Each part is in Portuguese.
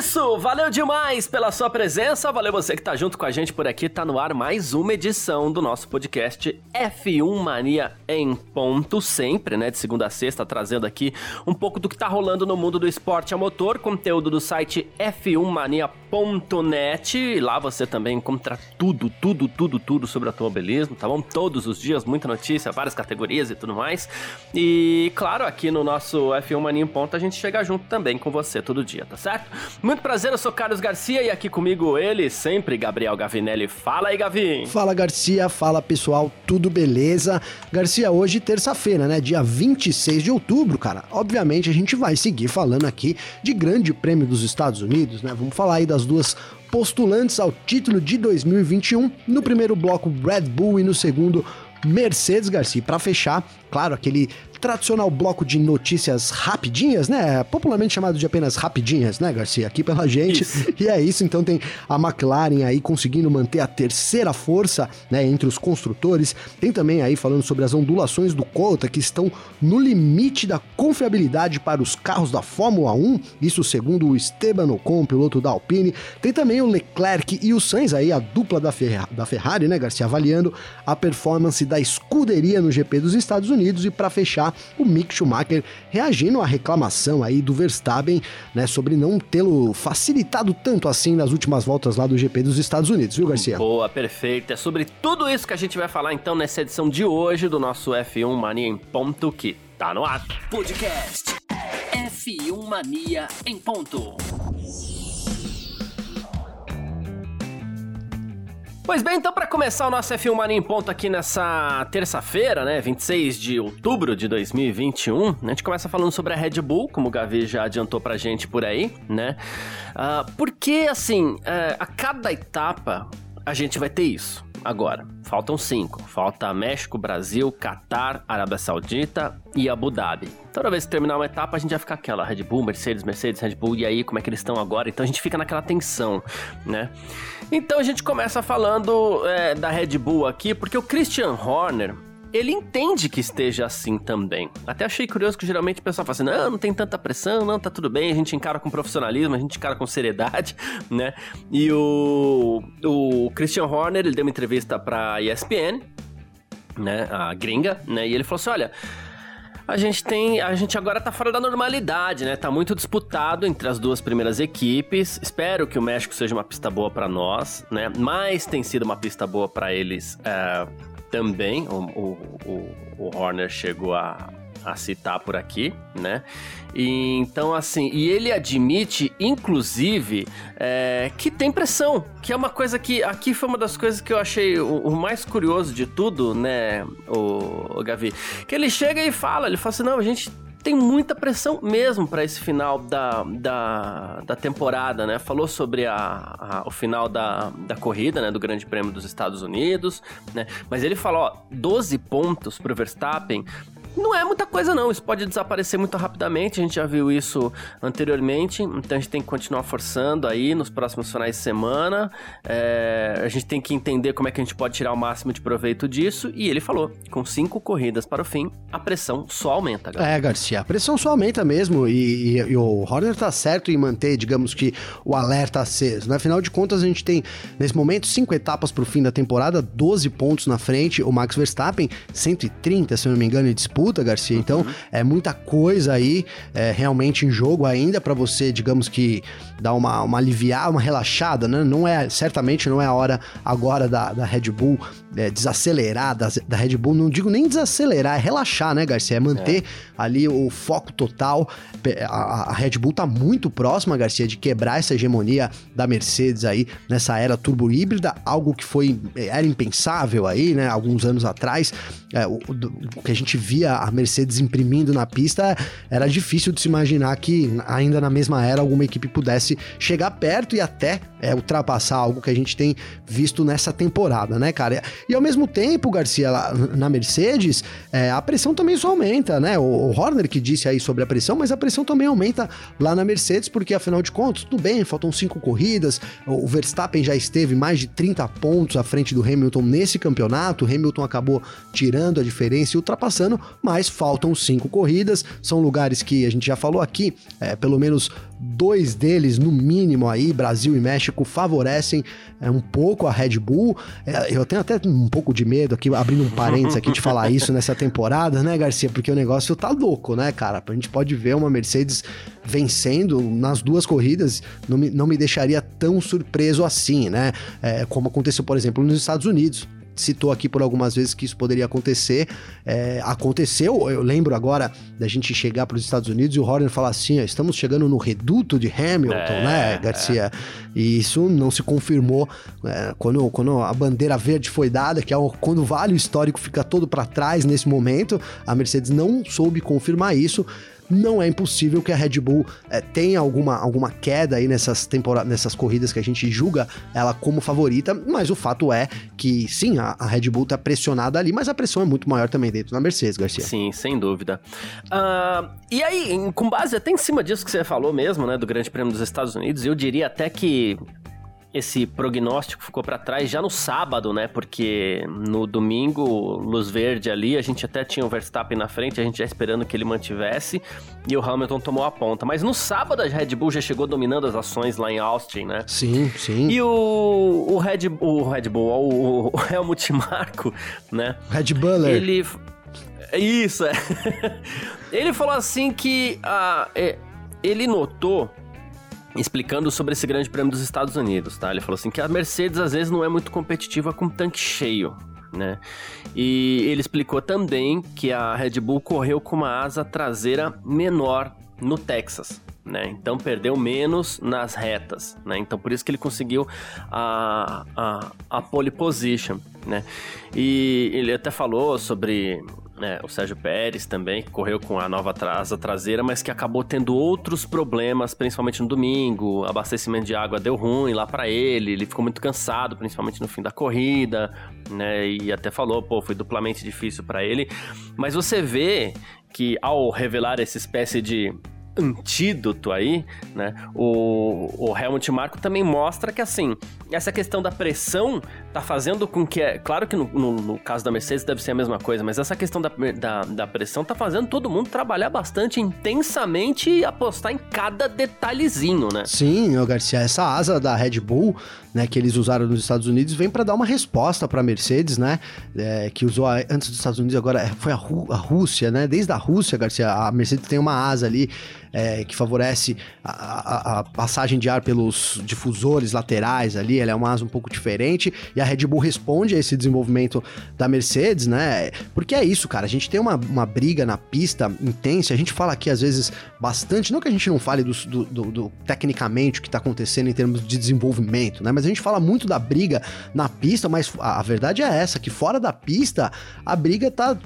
Isso, valeu demais pela sua presença, valeu você que tá junto com a gente por aqui, tá no ar mais uma edição do nosso podcast F1 Mania em ponto, sempre, né, de segunda a sexta, trazendo aqui um pouco do que tá rolando no mundo do esporte a motor, conteúdo do site f1mania.net, lá você também encontra tudo, tudo, tudo, tudo sobre automobilismo, tá bom? Todos os dias, muita notícia, várias categorias e tudo mais, e claro, aqui no nosso F1 Mania em ponto a gente chega junto também com você todo dia, tá certo? Muito prazer, eu sou Carlos Garcia e aqui comigo ele, sempre Gabriel Gavinelli. Fala aí, Gavin. Fala, Garcia. Fala, pessoal. Tudo beleza? Garcia, hoje terça-feira, né? Dia 26 de outubro, cara. Obviamente a gente vai seguir falando aqui de Grande Prêmio dos Estados Unidos, né? Vamos falar aí das duas postulantes ao título de 2021. No primeiro bloco, Red Bull e no segundo, Mercedes Garcia. Para fechar, claro, aquele tradicional bloco de notícias rapidinhas, né? Popularmente chamado de apenas rapidinhas, né, Garcia? Aqui pela gente. Isso. E é isso, então tem a McLaren aí conseguindo manter a terceira força, né, entre os construtores. Tem também aí falando sobre as ondulações do Cota que estão no limite da confiabilidade para os carros da Fórmula 1, isso segundo o Esteban Ocon, piloto da Alpine. Tem também o Leclerc e o Sainz aí, a dupla da, Ferra da Ferrari, né, Garcia, avaliando a performance da escuderia no GP dos Estados Unidos e para fechar o Mick Schumacher reagindo à reclamação aí do Verstappen, né, sobre não tê-lo facilitado tanto assim nas últimas voltas lá do GP dos Estados Unidos, viu, Garcia? Boa, perfeito. É sobre tudo isso que a gente vai falar então nessa edição de hoje do nosso F1 Mania em ponto que tá no ar. Podcast F1 Mania em ponto. Pois bem, então para começar o nosso F1 Mania em ponto aqui nessa terça-feira, né, 26 de outubro de 2021, a gente começa falando sobre a Red Bull, como o Gavi já adiantou pra gente por aí, né? Uh, porque, assim, uh, a cada etapa a gente vai ter isso agora. Faltam cinco. Falta México, Brasil, Catar, Arábia Saudita e Abu Dhabi. Toda vez que terminar uma etapa, a gente vai ficar aquela Red Bull, Mercedes, Mercedes, Red Bull, e aí como é que eles estão agora? Então a gente fica naquela tensão, né? Então a gente começa falando é, da Red Bull aqui, porque o Christian Horner, ele entende que esteja assim também. Até achei curioso que geralmente o pessoal fala assim: não, não tem tanta pressão, não, tá tudo bem, a gente encara com profissionalismo, a gente encara com seriedade, né? E o, o Christian Horner, ele deu uma entrevista pra ESPN, né, a gringa, né, e ele falou assim: olha. A gente tem. A gente agora tá fora da normalidade, né? Tá muito disputado entre as duas primeiras equipes. Espero que o México seja uma pista boa para nós, né? Mas tem sido uma pista boa para eles uh, também o, o, o Horner chegou a, a citar por aqui, né? E, então, assim, e ele admite, inclusive, é, que tem pressão, que é uma coisa que aqui foi uma das coisas que eu achei o, o mais curioso de tudo, né, o, o Gavi, que ele chega e fala, ele fala assim, não, a gente tem muita pressão mesmo para esse final da, da, da, temporada, né? Falou sobre a, a, o final da, da corrida, né? Do Grande Prêmio dos Estados Unidos, né? Mas ele falou, ó, 12 pontos pro Verstappen não é muita coisa não, isso pode desaparecer muito rapidamente, a gente já viu isso anteriormente, então a gente tem que continuar forçando aí nos próximos finais de semana, é, a gente tem que entender como é que a gente pode tirar o máximo de proveito disso, e ele falou, com cinco corridas para o fim, a pressão só aumenta, galera. É, Garcia, a pressão só aumenta mesmo, e, e, e o Horner tá certo em manter, digamos que, o alerta aceso, né? Afinal de contas, a gente tem, nesse momento, cinco etapas para o fim da temporada, 12 pontos na frente, o Max Verstappen, 130, se eu não me engano, em disputa, disputa, Garcia. Então, uhum. é muita coisa aí é, realmente em jogo ainda para você, digamos que, dar uma, uma aliviar, uma relaxada, né? Não é, certamente não é a hora agora da, da Red Bull é, desacelerar, da, da, Red Bull, não digo nem desacelerar, é relaxar, né, Garcia? É manter é. ali o foco total. A, a, Red Bull tá muito próxima, Garcia, de quebrar essa hegemonia da Mercedes aí nessa era turbo híbrida, algo que foi era impensável aí, né, alguns anos atrás. É, o, o, que a gente via a Mercedes imprimindo na pista, era difícil de se imaginar que ainda na mesma era alguma equipe pudesse chegar perto e até é, ultrapassar algo que a gente tem visto nessa temporada, né, cara? E ao mesmo tempo, Garcia, na Mercedes, é, a pressão também só aumenta, né? O, o Horner que disse aí sobre a pressão, mas a pressão também aumenta lá na Mercedes, porque afinal de contas, tudo bem, faltam cinco corridas, o Verstappen já esteve mais de 30 pontos à frente do Hamilton nesse campeonato, o Hamilton acabou tirando a diferença e ultrapassando, mas faltam cinco corridas, são lugares que a gente já falou aqui, é, pelo menos dois deles, no mínimo aí, Brasil e México, favorecem é, um pouco a Red Bull. É, eu tenho até um pouco de medo aqui, abrindo um parênteses aqui de falar isso nessa temporada, né, Garcia? Porque o negócio tá louco, né, cara? A gente pode ver uma Mercedes vencendo nas duas corridas, não me, não me deixaria tão surpreso assim, né? É, como aconteceu, por exemplo, nos Estados Unidos citou aqui por algumas vezes que isso poderia acontecer. É, aconteceu, eu lembro agora da gente chegar para os Estados Unidos e o Horner falar assim: ó, estamos chegando no reduto de Hamilton, é, né, Garcia? É. E isso não se confirmou é, quando, quando a bandeira verde foi dada, que é quando o vale histórico fica todo para trás nesse momento. A Mercedes não soube confirmar isso não é impossível que a Red Bull é, tenha alguma, alguma queda aí nessas temporadas, nessas corridas que a gente julga ela como favorita, mas o fato é que sim, a, a, Red Bull tá pressionada ali, mas a pressão é muito maior também dentro da Mercedes, Garcia. Sim, sem dúvida. Uh, e aí, com base até em cima disso que você falou mesmo, né, do Grande Prêmio dos Estados Unidos, eu diria até que esse prognóstico ficou para trás já no sábado, né? Porque no domingo, luz verde ali, a gente até tinha o Verstappen na frente, a gente já esperando que ele mantivesse, e o Hamilton tomou a ponta. Mas no sábado a Red Bull já chegou dominando as ações lá em Austin, né? Sim, sim. E o, o Red o Red Bull, o, o Helmut Marko, né? Red Buller. Ele isso é. ele falou assim que ah, é, ele notou explicando sobre esse grande prêmio dos Estados Unidos, tá? Ele falou assim que a Mercedes às vezes não é muito competitiva com tanque cheio, né? E ele explicou também que a Red Bull correu com uma asa traseira menor no Texas, né? Então perdeu menos nas retas, né? Então por isso que ele conseguiu a, a, a pole position, né? E ele até falou sobre né, o Sérgio Pérez também, que correu com a nova asa traseira, mas que acabou tendo outros problemas, principalmente no domingo. Abastecimento de água deu ruim lá para ele, ele ficou muito cansado, principalmente no fim da corrida, né? E até falou, pô, foi duplamente difícil para ele. Mas você vê que ao revelar essa espécie de antídoto aí, né? O, o Helmut Marko também mostra que assim, essa questão da pressão tá fazendo com que. É, claro que no, no, no, caso da Mercedes deve ser a mesma coisa, mas essa questão da, da, da, pressão tá fazendo todo mundo trabalhar bastante intensamente e apostar em cada detalhezinho, né? Sim, Garcia, essa asa da Red Bull, né, que eles usaram nos Estados Unidos, vem para dar uma resposta para a Mercedes, né? É, que usou a, antes dos Estados Unidos, agora é, foi a, a Rússia, né? Desde a Rússia, Garcia, a Mercedes tem uma asa ali é, que favorece a, a, passagem de ar pelos difusores laterais ali, ela é uma asa um pouco diferente, e a Red Bull responde a esse desenvolvimento da Mercedes, né? Porque é isso, cara, a gente tem uma, uma briga na pista intensa, a gente fala aqui às vezes bastante, não que a gente não fale do, do, do, do tecnicamente o que está acontecendo em termos de desenvolvimento, né? Mas a gente fala muito da briga na pista, mas a, verdade é essa, que fora da pista, a briga tá,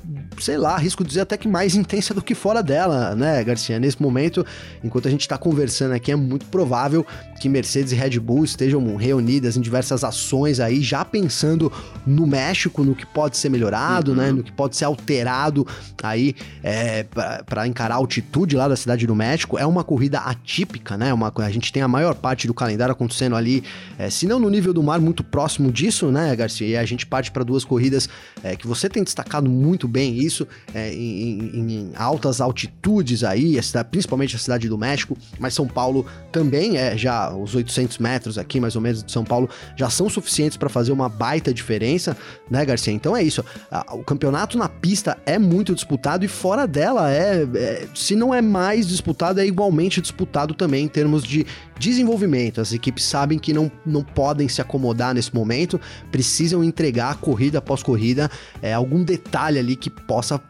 sei lá, risco de dizer até que mais intensa do que fora dela, né, Garcia? Nesse momento, enquanto a gente está conversando aqui, é muito provável que Mercedes e Red Bull estejam reunidas em diversas ações aí, já pensando no México, no que pode ser melhorado, né, uhum. né? No que pode ser alterado aí é, para encarar a altitude lá da cidade do México. É uma corrida atípica, né? Uma, a gente tem a maior parte do calendário acontecendo ali, é, se não no nível do mar, muito próximo disso, né, Garcia? E a gente parte para duas corridas é, que você tem destacado muito bem isso, é, em, em, altas altitudes aí, principalmente principalmente a cidade do México, mas São Paulo também é já os 800 metros aqui, mais ou menos, de São Paulo, já são suficientes para fazer uma baita diferença, né, Garcia? Então é isso. O campeonato na pista é muito disputado e fora dela é, é se não é mais disputado, é igualmente disputado também em termos de desenvolvimento. As equipes sabem que não, não podem se acomodar nesse momento, precisam entregar corrida após corrida é, algum detalhe ali que possa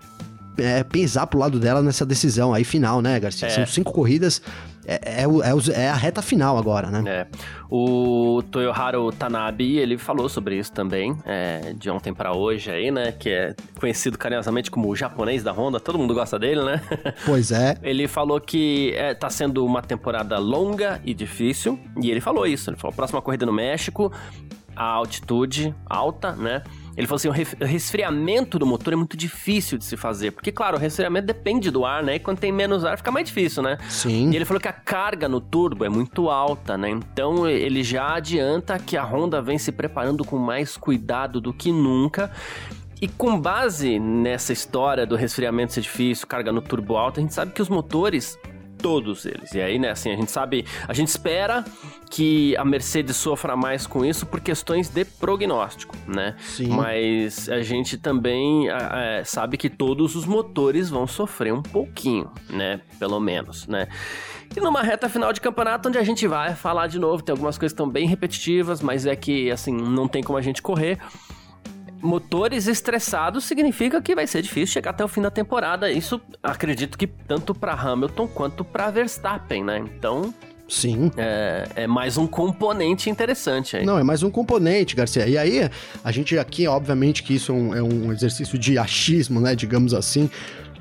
é, pesar pro lado dela nessa decisão aí final, né, Garcia? É. São cinco corridas é, é, é, é a reta final agora, né? É. O Toyoharu Tanabe, ele falou sobre isso também, é, de ontem para hoje aí, né? Que é conhecido carinhosamente como o japonês da Honda, todo mundo gosta dele, né? Pois é. Ele falou que é, tá sendo uma temporada longa e difícil, e ele falou isso. Ele falou: próxima corrida no México, a altitude alta, né? Ele falou assim: o resfriamento do motor é muito difícil de se fazer. Porque, claro, o resfriamento depende do ar, né? E quando tem menos ar, fica mais difícil, né? Sim. E ele falou que a carga no turbo é muito alta, né? Então ele já adianta que a Honda vem se preparando com mais cuidado do que nunca. E com base nessa história do resfriamento ser difícil, carga no turbo alta, a gente sabe que os motores todos eles. E aí, né, assim, a gente sabe, a gente espera que a Mercedes sofra mais com isso por questões de prognóstico, né? Sim. Mas a gente também é, sabe que todos os motores vão sofrer um pouquinho, né? Pelo menos, né? E numa reta final de campeonato, onde a gente vai falar de novo, tem algumas coisas que estão bem repetitivas, mas é que, assim, não tem como a gente correr motores estressados significa que vai ser difícil chegar até o fim da temporada. Isso acredito que tanto para Hamilton quanto para Verstappen, né? Então, Sim. É, é, mais um componente interessante aí. Não, é mais um componente, Garcia. E aí, a gente aqui, obviamente, que isso é um, é um exercício de achismo, né? Digamos assim.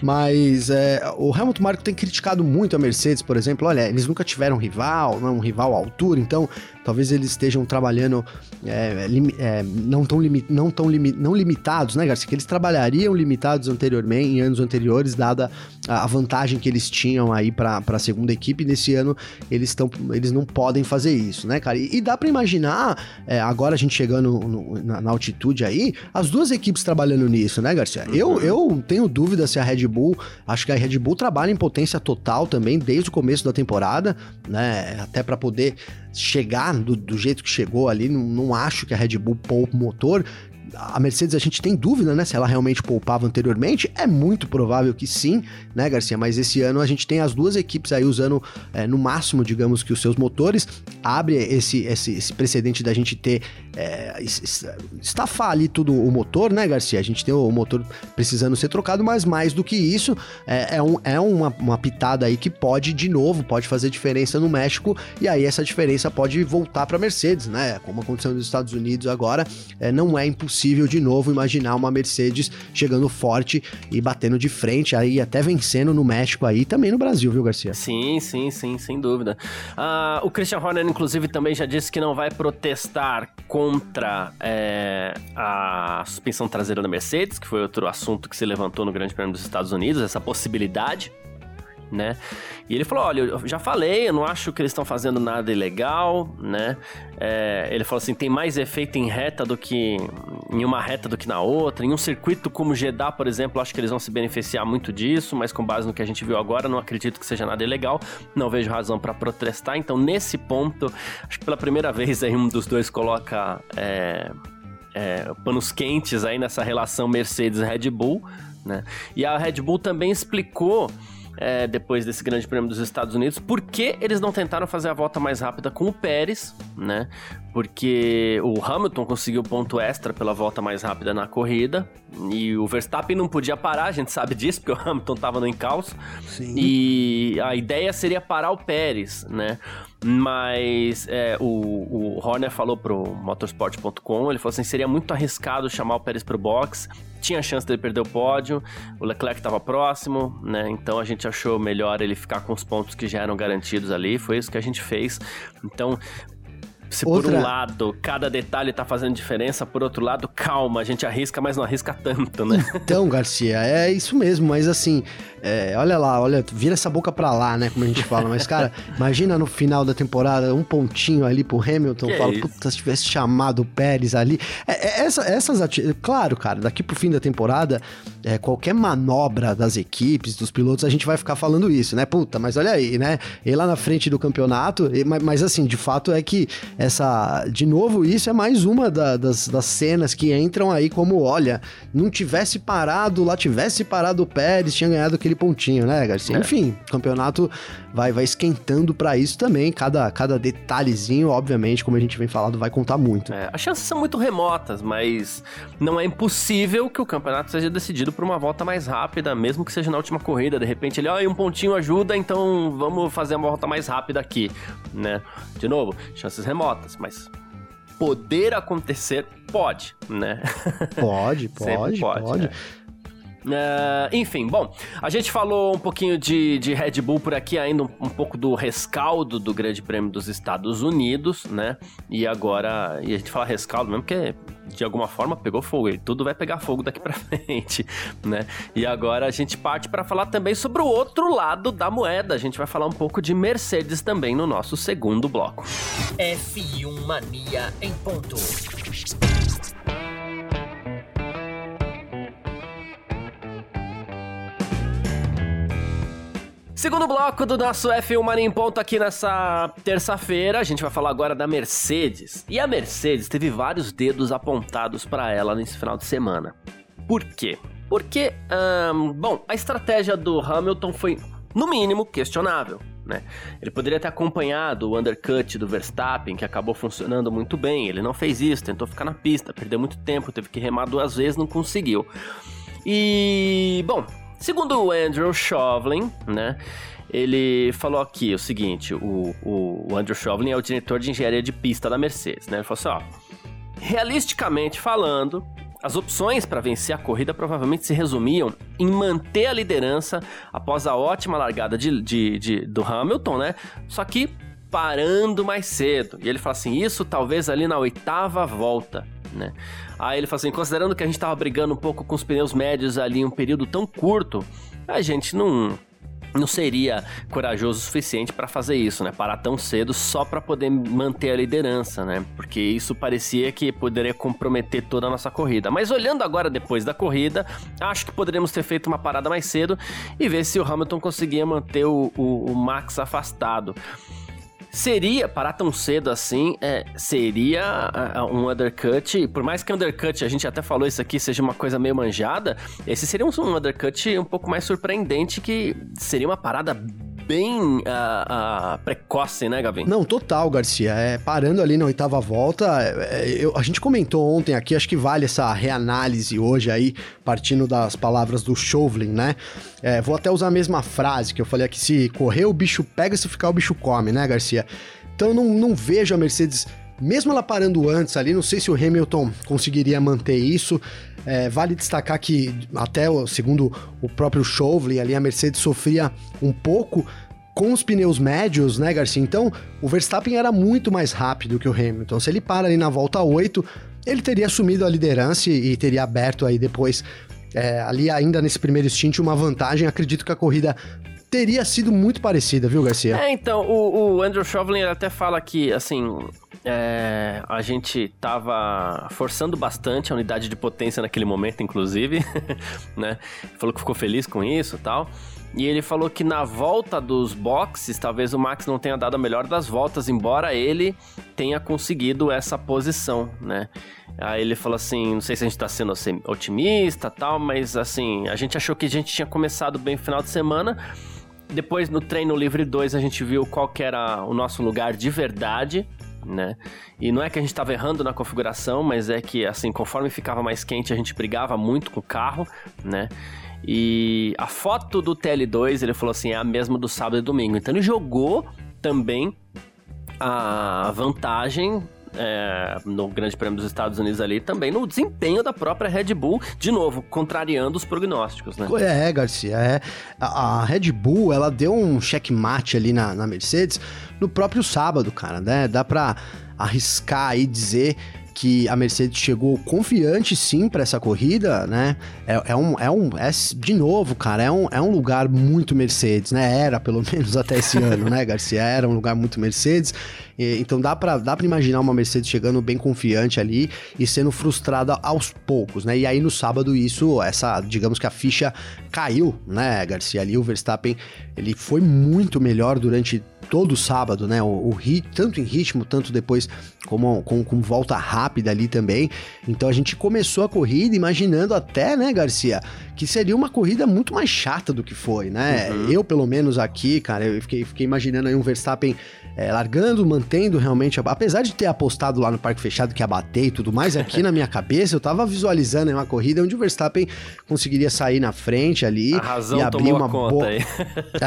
Mas é, o Hamilton Marco tem criticado muito a Mercedes, por exemplo. Olha, eles nunca tiveram rival, não é um rival à altura, então talvez eles estejam trabalhando é, é, não tão, limi, não, tão limi, não limitados, né, Garcia? Que eles trabalhariam limitados anteriormente, em anos anteriores, dada a, a vantagem que eles tinham aí para a segunda equipe. Nesse ano, eles, estão eles não podem fazer isso, né, cara? E, e dá para imaginar, é, agora a gente chegando no, na, na, altitude aí, as duas equipes trabalhando nisso, né, Garcia? Uhum. Eu, eu tenho dúvida se a Red Bull, acho que a Red Bull trabalha em potência total também desde o começo da temporada, né? Até para poder chegar do, do, jeito que chegou ali, não, não acho que a Red Bull poupa o motor a Mercedes a gente tem dúvida, né, se ela realmente poupava anteriormente. É muito provável que sim, né, Garcia? Mas esse ano a gente tem as duas equipes aí usando é, no máximo, digamos que os seus motores. Abre esse, esse, esse precedente da gente ter é, estafar ali tudo o motor, né, Garcia? A gente tem o motor precisando ser trocado, mas mais do que isso, é, é, um, é uma, uma pitada aí que pode, de novo, pode fazer diferença no México. E aí essa diferença pode voltar para Mercedes, né? Como aconteceu nos Estados Unidos agora, é, não é impossível possível de novo imaginar uma Mercedes chegando forte e batendo de frente, aí até vencendo no México aí também no Brasil, viu, Garcia? Sim, sim, sim, sem dúvida. Ah, o Christian Horner, inclusive, também já disse que não vai protestar contra é, a suspensão traseira da Mercedes, que foi outro assunto que se levantou no Grande Prêmio dos Estados Unidos, essa possibilidade né? E ele falou: olha, eu já falei, eu não acho que eles estão fazendo nada ilegal, né? É, ele falou assim: tem mais efeito em reta do que em uma reta do que na outra. Em um circuito como Jeddah, por exemplo, acho que eles vão se beneficiar muito disso, mas com base no que a gente viu agora, não acredito que seja nada ilegal. Não vejo razão para protestar. Então, nesse ponto, acho que pela primeira vez aí um dos dois coloca é, é, panos quentes aí nessa relação Mercedes-Red Bull. Né? E a Red Bull também explicou é, depois desse grande prêmio dos Estados Unidos. Por que eles não tentaram fazer a volta mais rápida com o Pérez, né? Porque o Hamilton conseguiu ponto extra pela volta mais rápida na corrida e o Verstappen não podia parar, a gente sabe disso, porque o Hamilton estava no encalço. Sim. E a ideia seria parar o Pérez, né? Mas é, o, o Horner falou pro motorsport.com, ele falou assim, seria muito arriscado chamar o Pérez pro box, tinha chance dele perder o pódio, o Leclerc estava próximo, né? Então a gente achou melhor ele ficar com os pontos que já eram garantidos ali, foi isso que a gente fez. Então, se Outra... por um lado cada detalhe tá fazendo diferença, por outro lado, calma, a gente arrisca, mas não arrisca tanto, né? Então, Garcia, é isso mesmo, mas assim, é, olha lá, olha, vira essa boca pra lá, né? Como a gente fala, mas cara, imagina no final da temporada um pontinho ali pro Hamilton, que fala, é puta, se tivesse chamado o Pérez ali. É, é essa, essas ati... Claro, cara, daqui pro fim da temporada, é, qualquer manobra das equipes, dos pilotos, a gente vai ficar falando isso, né? Puta, mas olha aí, né? E lá na frente do campeonato, mas, mas assim, de fato é que essa. De novo, isso é mais uma da, das, das cenas que entram aí como: olha, não tivesse parado, lá tivesse parado o Pérez, tinha ganhado aquele pontinho, né, Garcia? É. Enfim, campeonato vai, vai esquentando para isso também. Cada, cada detalhezinho, obviamente, como a gente vem falando, vai contar muito. É, as chances são muito remotas, mas não é impossível que o campeonato seja decidido para uma volta mais rápida, mesmo que seja na última corrida. De repente ele, ó, oh, um pontinho ajuda, então vamos fazer uma volta mais rápida aqui, né? De novo, chances remotas, mas poder acontecer pode, né? Pode, pode, pode. pode. É. Uh, enfim, bom, a gente falou um pouquinho de, de Red Bull por aqui, ainda um, um, pouco do rescaldo do Grande Prêmio dos Estados Unidos, né? E agora, e a gente fala rescaldo mesmo porque de alguma forma pegou fogo, e tudo vai pegar fogo daqui para frente, né? E agora a gente parte para falar também sobre o outro lado da moeda. A gente vai falar um pouco de Mercedes também no nosso segundo bloco. F1 Mania em ponto. Segundo bloco do nosso F1 Mania em Ponto aqui nessa terça-feira, a gente vai falar agora da Mercedes. E a Mercedes teve vários dedos apontados para ela nesse final de semana. Por quê? Porque, bom, a estratégia do Hamilton foi, no mínimo, questionável. Né? Ele poderia ter acompanhado o undercut do Verstappen, que acabou funcionando muito bem. Ele não fez isso, tentou ficar na pista, perdeu muito tempo, teve que remar duas vezes, não conseguiu. E, bom, Segundo o Andrew Shovlin, né? Ele falou aqui o seguinte: o, o, Andrew Shovlin é o diretor de engenharia de pista da Mercedes, né? Ele falou assim: ó, realisticamente falando, as opções para vencer a corrida provavelmente se resumiam em manter a liderança após a ótima largada de, de, de, do Hamilton, né? Só que parando mais cedo. E ele fala assim: isso talvez ali na oitava volta né? Aí ele fala assim, considerando que a gente tava brigando um pouco com os pneus médios ali em um período tão curto, a gente não não seria corajoso o suficiente para fazer isso, né? Parar tão cedo só para poder manter a liderança, né? Porque isso parecia que poderia comprometer toda a nossa corrida. Mas olhando agora depois da corrida, acho que poderíamos ter feito uma parada mais cedo e ver se o Hamilton conseguia manter o, o, o Max afastado. Seria, parar tão cedo assim, é, seria um undercut, por mais que undercut, a gente até falou isso aqui, seja uma coisa meio manjada, esse seria um, um undercut um pouco mais surpreendente, que seria uma parada bem uh, uh, precoce, né, Gavin? Não, total, Garcia. É, parando ali na oitava volta, é, eu, a gente comentou ontem aqui, acho que vale essa reanálise hoje aí, partindo das palavras do Chauvelin, né? É, vou até usar a mesma frase que eu falei aqui: se correr, o bicho pega, se ficar, o bicho come, né, Garcia? Então não, não vejo a Mercedes, mesmo ela parando antes ali, não sei se o Hamilton conseguiria manter isso. É, vale destacar que, até segundo o próprio Chauvelin, ali a Mercedes sofria um pouco com os pneus médios, né, Garcia? Então, o Verstappen era muito mais rápido que o Hamilton. Se ele para ali na volta 8, ele teria assumido a liderança e, teria aberto aí depois, é, ali ainda nesse primeiro stint, uma vantagem. Acredito que a corrida teria sido muito parecida, viu, Garcia? É, então, o, o Andrew Chauvelin até fala que, assim, é, a gente tava forçando bastante a unidade de potência naquele momento, inclusive, né? Falou que ficou feliz com isso tal. E ele falou que na volta dos boxes, talvez o Max não tenha dado a melhor das voltas, embora ele tenha conseguido essa posição, né? Aí ele falou assim, não sei se a gente tá sendo otimista tal, mas assim, a gente achou que a gente tinha começado bem o final de semana. Depois no treino livre 2 a gente viu qual que era o nosso lugar de verdade, né? E não é que a gente estava errando na configuração, mas é que, assim, conforme ficava mais quente, a gente brigava muito com o carro, né? E a foto do TL2, ele falou assim, é a mesma do sábado e domingo. Então ele jogou também a vantagem é, no Grande Prêmio dos Estados Unidos ali, também no desempenho da própria Red Bull, de novo, contrariando os prognósticos, né? É, Garcia, é. A, Red Bull, ela deu um checkmate ali na, na Mercedes no próprio sábado, cara, né? Dá pra arriscar aí dizer que a Mercedes chegou confiante sim para essa corrida, né? É, é, um, é um, é, de novo, cara, é um, é um lugar muito Mercedes, né? Era pelo menos até esse ano, né, Garcia? Era um lugar muito Mercedes. E, então dá para dá pra imaginar uma Mercedes chegando bem confiante ali e sendo frustrada aos poucos, né? E aí no sábado isso, essa, digamos que a ficha caiu, né, Garcia? Ali o Verstappen, ele foi muito melhor durante todo sábado, né? O, o hit, tanto em ritmo, tanto depois como com, com volta rápida ali também. Então a gente começou a corrida imaginando até, né, Garcia, que seria uma corrida muito mais chata do que foi, né? Uhum. Eu, pelo menos aqui, cara, eu fiquei, fiquei imaginando aí um Verstappen é, largando, mantendo realmente, apesar de ter apostado lá no parque fechado que ia bater e tudo mais, aqui na minha cabeça eu tava visualizando uma corrida onde o Verstappen conseguiria sair na frente ali e abrir uma boa.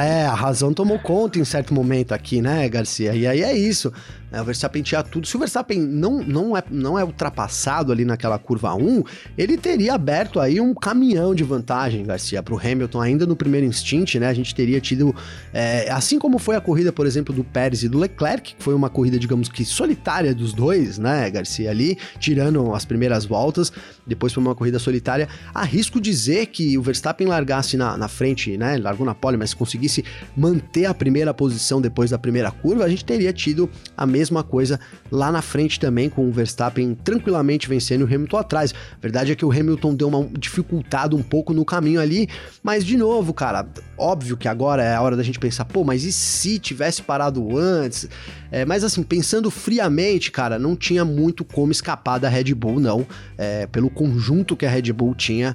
é, a razão tomou conta em certo momento aqui, né, Garcia? E aí é isso. É, o Verstappen tinha tudo. Se o Verstappen não, não, é, não é ultrapassado ali naquela curva 1, ele teria aberto aí um caminhão de vantagem, Garcia, para o Hamilton ainda no primeiro instante, né? A gente teria tido, é, assim como foi a corrida, por exemplo, do Pérez e do Leclerc, que foi uma corrida, digamos que solitária dos dois, né, Garcia, ali, tirando as primeiras voltas, depois foi uma corrida solitária. Arrisco dizer que o Verstappen largasse na, na frente, né? Largou na pole, mas conseguisse manter a primeira posição depois da primeira curva, a gente teria tido a mesma coisa lá na frente também, com o Verstappen tranquilamente vencendo o Hamilton atrás. Verdade é que o Hamilton deu uma dificultada um pouco no caminho ali, mas de novo, cara, óbvio que agora é a hora da gente pensar, pô, mas e se tivesse parado antes? É, mas assim, pensando friamente, cara, não tinha muito como escapar da Red Bull, não, é, pelo conjunto que a Red Bull tinha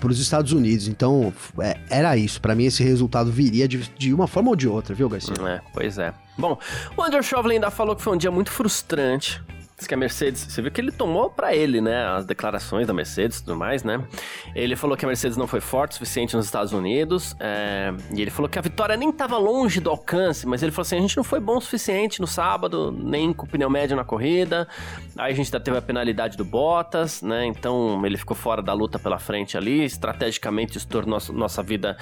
para os Estados Unidos. Então, é, era isso. Para mim, esse resultado viria de, de uma forma ou de outra, viu, Garcia? É, pois é. Bom, o Andrew Chauvelin ainda falou que foi um dia muito frustrante Diz que a Mercedes, você viu que ele tomou para ele, né, as declarações da Mercedes e tudo mais, né? Ele falou que a Mercedes não foi forte o suficiente nos Estados Unidos, é, e ele falou que a vitória nem estava longe do alcance, mas ele falou assim: a gente não foi bom o suficiente no sábado, nem com o pneu médio na corrida, aí a gente ainda teve a penalidade do Bottas, né? Então ele ficou fora da luta pela frente ali, estrategicamente isso tornou nossa, nossa vida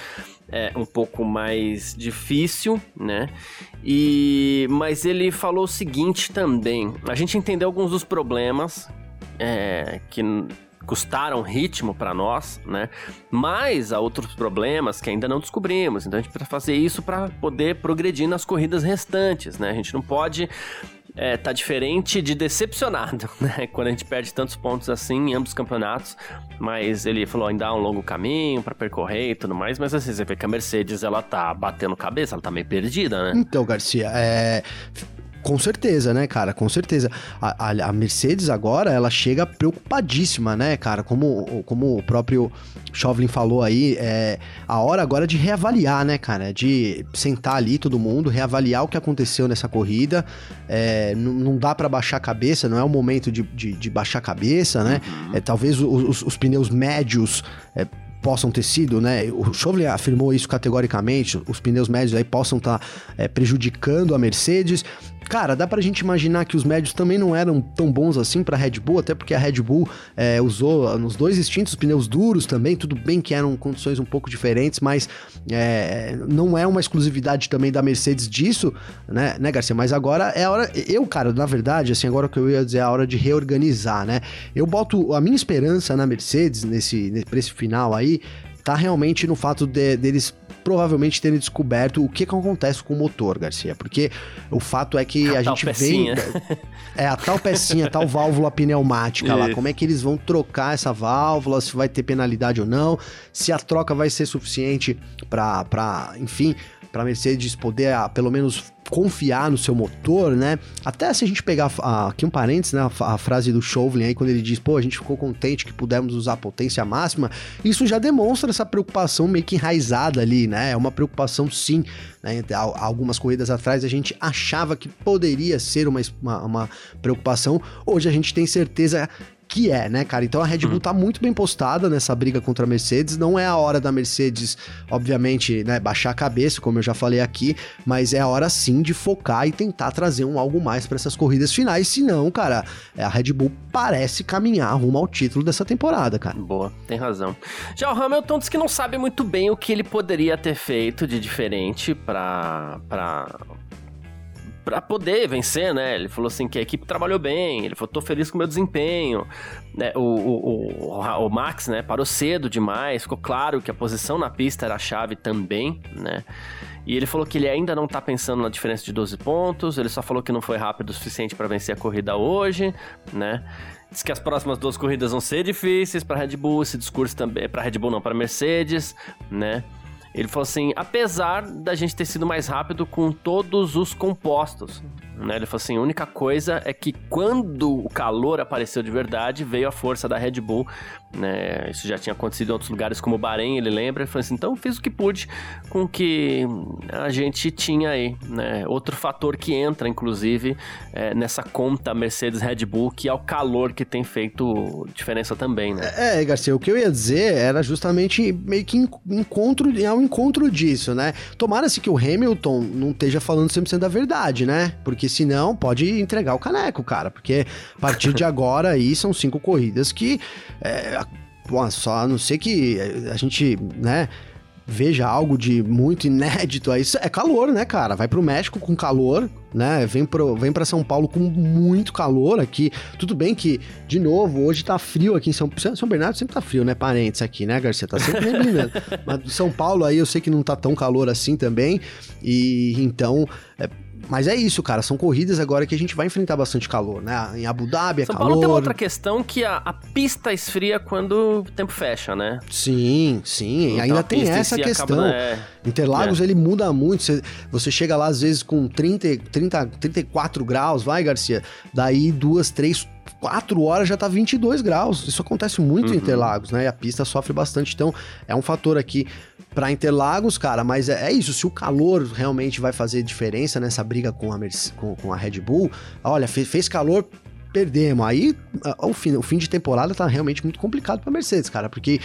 é, um pouco mais difícil, né? E mas ele falou o seguinte também: a gente entendeu alguns dos problemas é, que custaram ritmo para nós, né? Mas há outros problemas que ainda não descobrimos. Então a gente precisa fazer isso para poder progredir nas corridas restantes, né? A gente não pode é, tá diferente de decepcionado, né? Quando a gente perde tantos pontos assim em ambos os campeonatos. Mas ele falou, ainda há um longo caminho para percorrer e tudo mais. Mas assim, você vê que a Mercedes, ela tá batendo cabeça, ela tá meio perdida, né? Então, Garcia, é... Com certeza, né, cara? Com certeza. A, a, a, Mercedes agora, ela chega preocupadíssima, né, cara? Como, como o próprio Chauvelin falou aí, é a hora agora de reavaliar, né, cara? De sentar ali todo mundo, reavaliar o que aconteceu nessa corrida. É, não dá para baixar a cabeça, não é o momento de, de, de baixar a cabeça, né? Uhum. É, talvez os, os, pneus médios. É, possam ter sido, né? O Chauvelin afirmou isso categoricamente, os pneus médios aí possam estar tá, é, prejudicando a Mercedes. Cara, dá pra gente imaginar que os médios também não eram tão bons assim pra Red Bull, até porque a Red Bull é, usou nos dois extintos pneus duros também, tudo bem que eram condições um pouco diferentes, mas é, não é uma exclusividade também da Mercedes disso, né, né, Garcia? Mas agora é a hora. Eu, cara, na verdade, assim, agora que eu ia dizer é a hora de reorganizar, né? Eu boto a minha esperança na Mercedes nesse, pra esse final aí, tá realmente no fato de, deles provavelmente terem descoberto o que, que acontece com o motor, Garcia. Porque o fato é que a, a gente pecinha. vem. É a tal pecinha, a tal válvula pneumática lá. Como é que eles vão trocar essa válvula, se vai ter penalidade ou não, se a troca vai ser suficiente para, enfim, para Mercedes poder, ah, pelo menos, confiar no seu motor, né? Até se a gente pegar ah, aqui um parênteses, né? A, a, frase do Chauvelin aí, quando ele diz, pô, a gente ficou contente que pudemos usar a potência máxima, isso já demonstra essa preocupação meio que enraizada ali, né? É uma preocupação sim. Né? Algumas corridas atrás a gente achava que poderia ser uma, uma, uma preocupação, hoje a gente tem certeza que é, né, cara? Então a Red Bull uhum. tá muito bem postada nessa briga contra a Mercedes. Não é a hora da Mercedes, obviamente, né, baixar a cabeça, como eu já falei aqui, mas é a hora sim de focar e tentar trazer um algo mais para essas corridas finais. Senão, cara, a Red Bull parece caminhar rumo ao título dessa temporada, cara. Boa, tem razão. Já o Hamilton diz que não sabe muito bem o que ele poderia ter feito de diferente para para poder vencer, né? Ele falou assim que a equipe trabalhou bem, ele falou, tô feliz com o meu desempenho. Né? O, o, o, o, Max, né, parou cedo demais, ficou claro que a posição na pista era a chave também, né? E ele falou que ele ainda não tá pensando na diferença de 12 pontos, ele só falou que não foi rápido o suficiente para vencer a corrida hoje, né? Diz que as próximas duas corridas vão ser difíceis para Red Bull, esse discurso também para Red Bull não, para Mercedes, né? Ele falou assim: apesar da gente ter sido mais rápido com todos os compostos. Né? Ele falou assim: a única coisa é que quando o calor apareceu de verdade, veio a força da Red Bull. Né? Isso já tinha acontecido em outros lugares, como o Bahrein, ele lembra. Ele falou assim: então fiz o que pude com o que a gente tinha aí. Né? Outro fator que entra, inclusive, é, nessa conta Mercedes Red Bull, que é o calor que tem feito diferença também. Né? É, Garcia, o que eu ia dizer era justamente meio que encontro, é um encontro disso, né? Tomara-se que o Hamilton não esteja falando 100% da verdade, né? Porque senão pode entregar o caneco, cara. Porque a partir de agora aí são cinco corridas que. É, bom, só a não ser que a gente, né? Veja algo de muito inédito aí. É calor, né, cara? Vai pro México com calor, né? Vem, pro, vem pra São Paulo com muito calor aqui. Tudo bem que, de novo, hoje tá frio aqui em São São Bernardo sempre tá frio, né? Parentes aqui, né, Garcia? Tá sempre lembrando. Mas São Paulo aí eu sei que não tá tão calor assim também. E então. É, mas é isso, cara. São corridas agora que a gente vai enfrentar bastante calor, né? Em Abu Dhabi é São calor. Paulo tem outra questão que a, a, pista esfria quando o tempo fecha, né? Sim, sim. Então, ainda tem essa questão. Acaba, é, Interlagos, é. ele muda muito. Você, você chega lá, às vezes, com 30, 30, 34 graus, vai, Garcia. Daí, duas, três, quatro horas já tá 22 graus. Isso acontece muito uhum. em Interlagos, né? E a pista sofre bastante. Então, é um fator aqui para Interlagos, cara, mas é, é, isso. Se o calor realmente vai fazer diferença nessa briga com a, com, com a Red Bull, olha, fez, fez calor, perdemos. Aí o fim, o fim de temporada tá realmente muito complicado pra Mercedes, cara, porque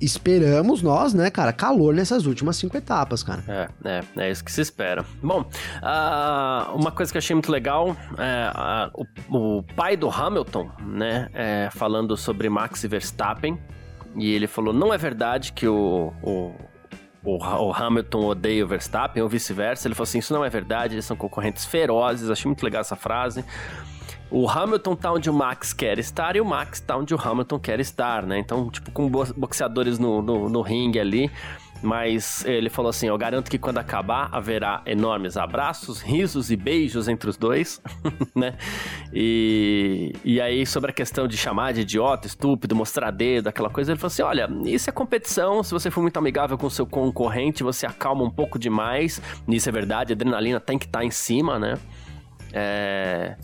esperamos nós, né, cara, calor nessas últimas cinco etapas, cara. É, é, é isso que se espera. Bom, uh, uma coisa que eu achei muito legal, é, uh, o, o, pai do Hamilton, né, é, falando sobre Max Verstappen, e ele falou: não é verdade que o, o o, Hamilton odeia o Verstappen ou vice-versa. Ele falou assim: Isso não é verdade, eles são concorrentes ferozes. Achei muito legal essa frase. O Hamilton tá onde o Max quer estar e o Max tá onde o Hamilton quer estar, né? Então, tipo, com boxeadores no, no, no ringue ali. Mas ele falou assim: Eu garanto que quando acabar haverá enormes abraços, risos e beijos entre os dois, né? E, e aí, sobre a questão de chamar de idiota, estúpido, mostrar dedo, aquela coisa, ele falou assim: Olha, isso é competição. Se você for muito amigável com seu concorrente, você acalma um pouco demais. Isso é verdade, a adrenalina tem que estar tá em cima, né? É.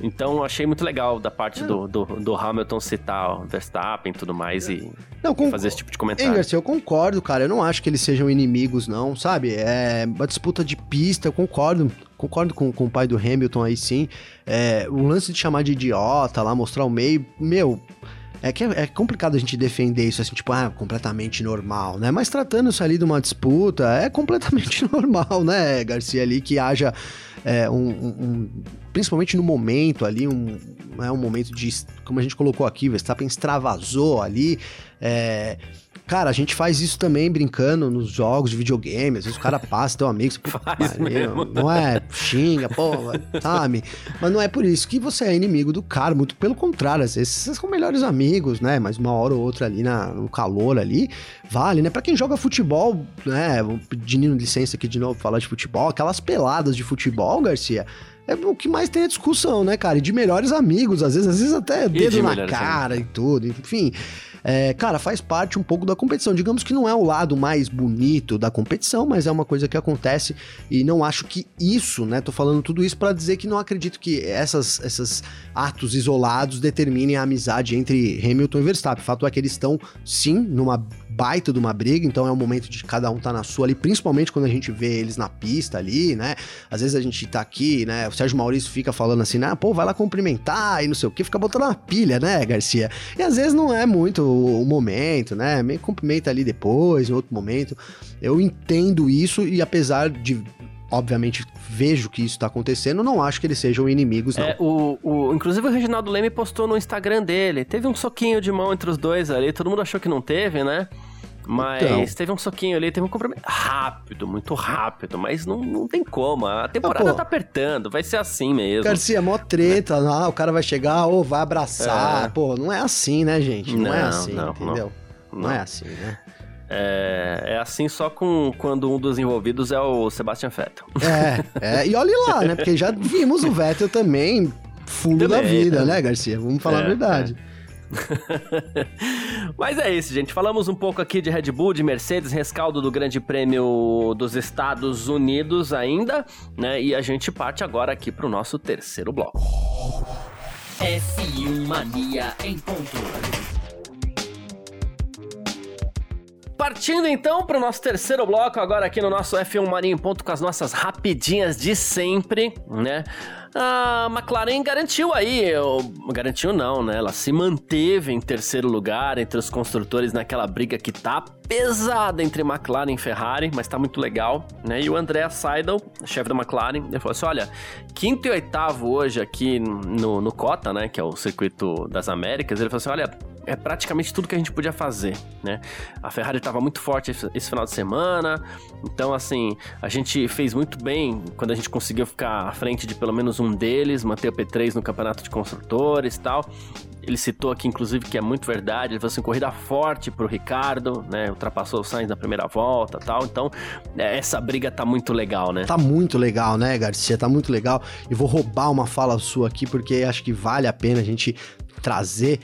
Então achei muito legal da parte do, do, do, Hamilton citar o Verstappen e tudo mais e, não, com... fazer esse tipo de comentário. Garcia, eu concordo, cara. Eu não acho que eles sejam inimigos, não, sabe? É uma disputa de pista, eu concordo. Concordo com, com o pai do Hamilton aí sim. É, o lance de chamar de idiota lá, mostrar o meio, meu. É que é, é, complicado a gente defender isso assim, tipo, ah, completamente normal, né? Mas tratando-se ali de uma disputa, é completamente normal, né, Garcia, ali que haja é, um, um, principalmente no momento ali, um, é um momento de, como a gente colocou aqui, Verstappen extravasou ali, é, Cara, a gente faz isso também brincando nos jogos de videogame. Às vezes o cara passa, teu amigo, você, faz mesmo. não é, xinga, porra, sabe? Mas não é por isso que você é inimigo do cara, muito pelo contrário, às vezes vocês são melhores amigos, né? Mas uma hora ou outra ali na, no calor ali, vale, né? Pra quem joga futebol, né? Pedindo licença aqui de novo pra falar de futebol, aquelas peladas de futebol, Garcia é o que mais tem a discussão, né, cara? E de melhores amigos, às vezes, às vezes até dedo na cara amigos. e tudo, enfim. É, cara, faz parte um pouco da competição. Digamos que não é o lado mais bonito da competição, mas é uma coisa que acontece e não acho que isso, né? Tô falando tudo isso para dizer que não acredito que essas, esses atos isolados determinem a amizade entre Hamilton e Verstappen. O fato é que eles estão, sim, numa baita de uma briga, então é o momento de cada um tá na sua ali, principalmente quando a gente vê eles na pista ali, né? Às vezes a gente tá aqui, né? O Sérgio Maurício fica falando assim, né? Pô, vai lá cumprimentar e não sei o que, fica botando uma pilha, né, Garcia? E às vezes não é muito o momento, né? Me cumprimenta ali depois, em outro momento. Eu entendo isso e apesar de obviamente vejo que isso tá acontecendo, não acho que eles sejam inimigos, não. É, o, o, inclusive o Reginaldo Leme postou no Instagram dele, teve um soquinho de mão entre os dois ali, todo mundo achou que não teve, né? Mas então. teve um soquinho ali, teve um compromisso rápido, muito rápido, mas não, não tem como. A temporada ah, tá apertando, vai ser assim mesmo. Garcia, mó treta, ah, o cara vai chegar ou vai abraçar. É. Pô, não é assim, né, gente? Não, é não é assim, não, entendeu? Não. não é assim, né? É, é assim só com quando um dos envolvidos é o Sebastian Vettel. É, é, e olhe lá, né? Porque já vimos o Vettel também fundo também, da vida, né, Garcia? Vamos falar é, a verdade. Mas é isso, gente. Falamos um pouco aqui de Red Bull, de Mercedes, rescaldo do Grande Prêmio dos Estados Unidos ainda, né? E a gente parte agora aqui para o nosso terceiro bloco. F1 Mania em ponto. Partindo então para o nosso terceiro bloco, agora aqui no nosso F1 Mania em ponto com as nossas rapidinhas de sempre, né? A McLaren garantiu aí, garantiu não, né? Ela se manteve em terceiro lugar entre os construtores naquela briga que tá pesada entre McLaren e Ferrari, mas tá muito legal, né? E o André Seidel, chefe da McLaren, ele falou assim: olha, quinto e oitavo hoje aqui no, no Cota, né? Que é o circuito das Américas, ele falou assim: olha, é praticamente tudo que a gente podia fazer, né? A Ferrari estava muito forte esse, final de semana, então assim, a gente fez muito bem quando a gente conseguiu ficar à frente de pelo menos um deles, manter o P3 no campeonato de construtores e tal. Ele citou aqui, inclusive, que é muito verdade. Ele falou assim: corrida forte pro Ricardo, né? Ultrapassou o Sainz na primeira volta tal. Então, é, essa briga tá muito legal, né? Tá muito legal, né, Garcia? Tá muito legal. E vou roubar uma fala sua aqui, porque acho que vale a pena a gente trazer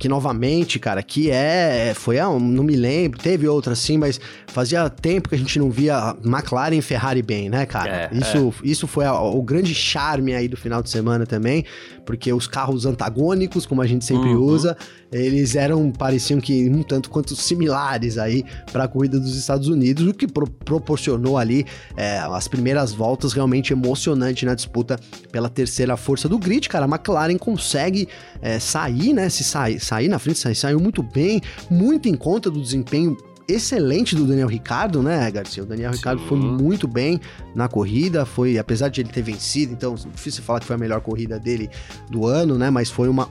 que novamente, cara, que é. Foi a. Não me lembro, teve outra assim, mas fazia tempo que a gente não via McLaren e Ferrari bem, né, cara? É, isso, é. isso foi a, o grande charme aí do final de semana também, porque os carros antagônicos, como a gente sempre uhum. usa, eles eram, pareciam que um tanto quanto similares aí para a corrida dos Estados Unidos, o que pro, proporcionou ali é, as primeiras voltas realmente emocionante na disputa pela terceira força do grid, cara. A McLaren consegue é, sair, né? Se sair sair na frente, saiu muito bem, muito em conta do desempenho excelente do Daniel Ricardo, né, Garcia? O Daniel Sim. Ricardo foi muito bem na corrida, foi, apesar de ele ter vencido, então difícil falar que foi a melhor corrida dele do ano, né? Mas foi uma,